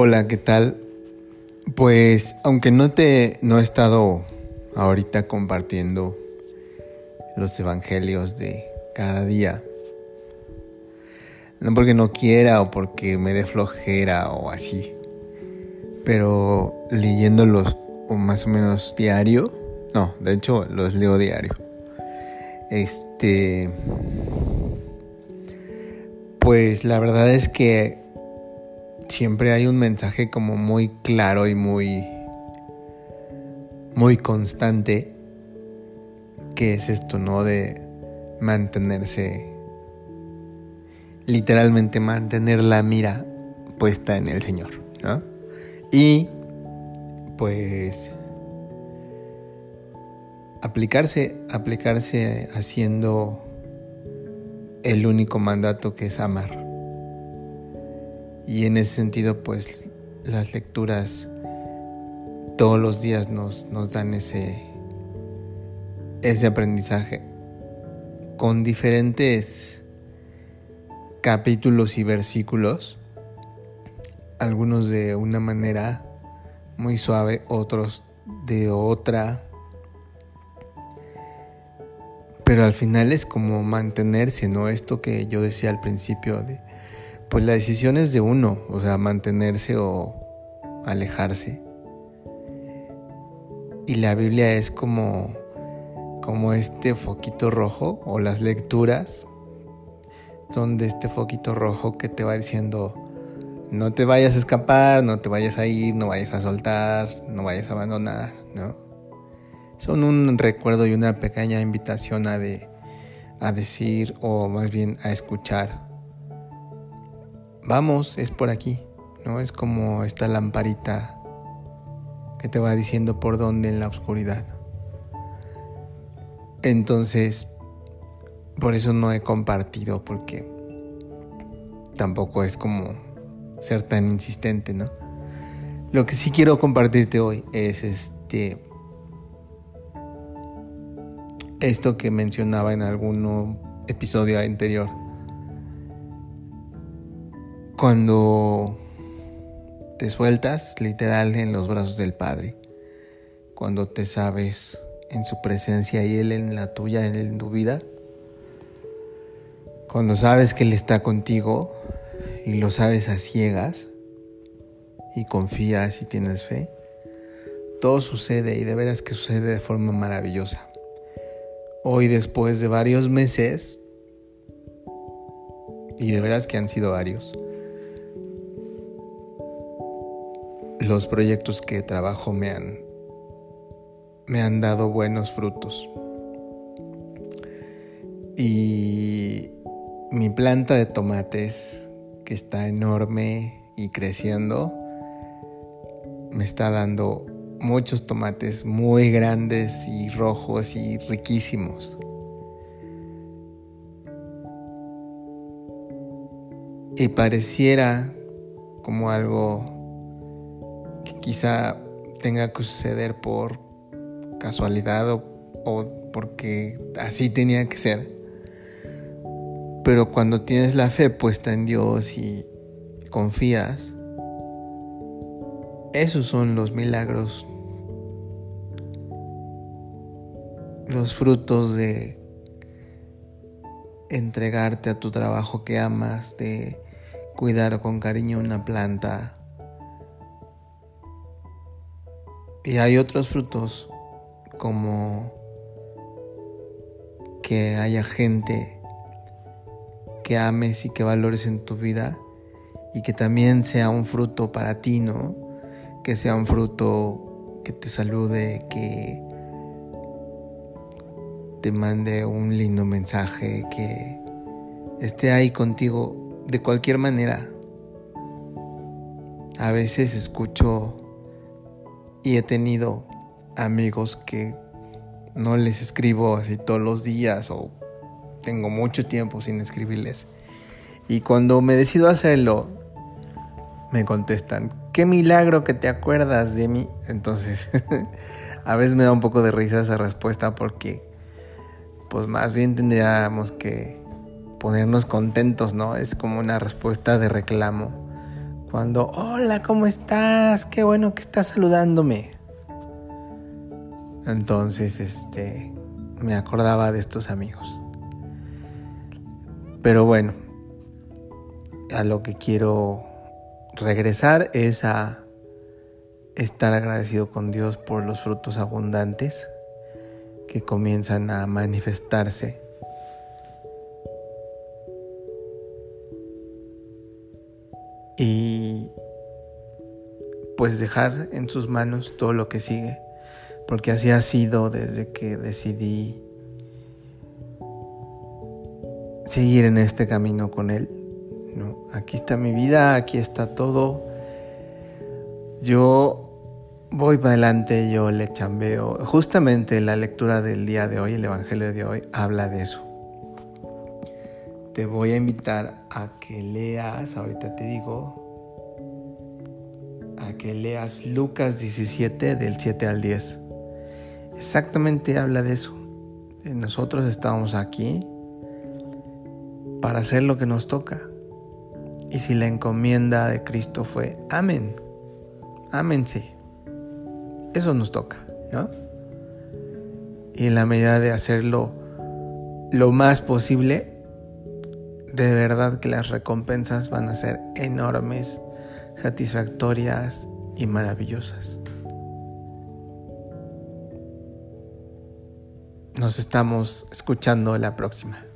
Hola, ¿qué tal? Pues aunque no te no he estado ahorita compartiendo los evangelios de cada día, no porque no quiera o porque me dé flojera o así, pero leyéndolos o más o menos diario, no, de hecho los leo diario. Este pues la verdad es que siempre hay un mensaje como muy claro y muy muy constante que es esto, ¿no? De mantenerse literalmente mantener la mira puesta en el Señor, ¿no? Y pues aplicarse aplicarse haciendo el único mandato que es amar. Y en ese sentido, pues las lecturas todos los días nos, nos dan ese, ese aprendizaje con diferentes capítulos y versículos, algunos de una manera muy suave, otros de otra, pero al final es como mantenerse, ¿no? Esto que yo decía al principio de pues la decisión es de uno, o sea, mantenerse o alejarse. Y la Biblia es como, como este foquito rojo, o las lecturas son de este foquito rojo que te va diciendo, no te vayas a escapar, no te vayas a ir, no vayas a soltar, no vayas a abandonar, ¿no? Son un recuerdo y una pequeña invitación a, de, a decir, o más bien a escuchar vamos, es por aquí, ¿no? Es como esta lamparita que te va diciendo por dónde en la oscuridad. Entonces, por eso no he compartido, porque tampoco es como ser tan insistente, ¿no? Lo que sí quiero compartirte hoy es este esto que mencionaba en algún episodio anterior cuando te sueltas literal en los brazos del Padre, cuando te sabes en su presencia y Él en la tuya, en tu vida, cuando sabes que Él está contigo y lo sabes a ciegas y confías y tienes fe, todo sucede y de veras que sucede de forma maravillosa. Hoy después de varios meses, y de veras que han sido varios, los proyectos que trabajo me han, me han dado buenos frutos. Y mi planta de tomates, que está enorme y creciendo, me está dando muchos tomates muy grandes y rojos y riquísimos. Y pareciera como algo quizá tenga que suceder por casualidad o, porque así tenía que ser. Pero cuando tienes la fe puesta en Dios y confías, esos son los milagros, los frutos de entregarte a tu trabajo que amas, de cuidar con cariño una planta, Y hay otros frutos como que haya gente que ames y que valores en tu vida y que también sea un fruto para ti, ¿no? Que sea un fruto que te salude, que te mande un lindo mensaje, que esté ahí contigo de cualquier manera. A veces escucho y he tenido amigos que no les escribo así todos los días o tengo mucho tiempo sin escribirles. Y cuando me decido hacerlo, me contestan, qué milagro que te acuerdas de mí. Entonces, a veces me da un poco de risa esa respuesta porque, pues más bien tendríamos que ponernos contentos, ¿no? Es como una respuesta de reclamo Cuando, hola, ¿cómo estás? Qué bueno que estás saludándome. Entonces, este, me acordaba de estos amigos. Pero bueno, a lo que quiero regresar es a estar agradecido con Dios por los frutos abundantes que comienzan a manifestarse. Y pues dejar en sus manos todo lo que sigue, porque así ha sido desde que decidí seguir en este camino con Él. ¿no? Aquí está mi vida, aquí está todo. Yo voy para adelante, yo le chambeo. Justamente la lectura del día de hoy, el Evangelio de hoy, habla de eso. Te voy a invitar a que leas, ahorita te digo, que leas Lucas 17 del 7 al 10. Exactamente habla de eso. Nosotros estamos aquí para hacer lo que nos toca. Y si la encomienda de Cristo fue amén, amén sí. Eso nos toca, ¿no? Y en la medida de hacerlo lo más posible, de verdad que las recompensas van a ser enormes, satisfactorias y maravillosas. Nos estamos escuchando la próxima.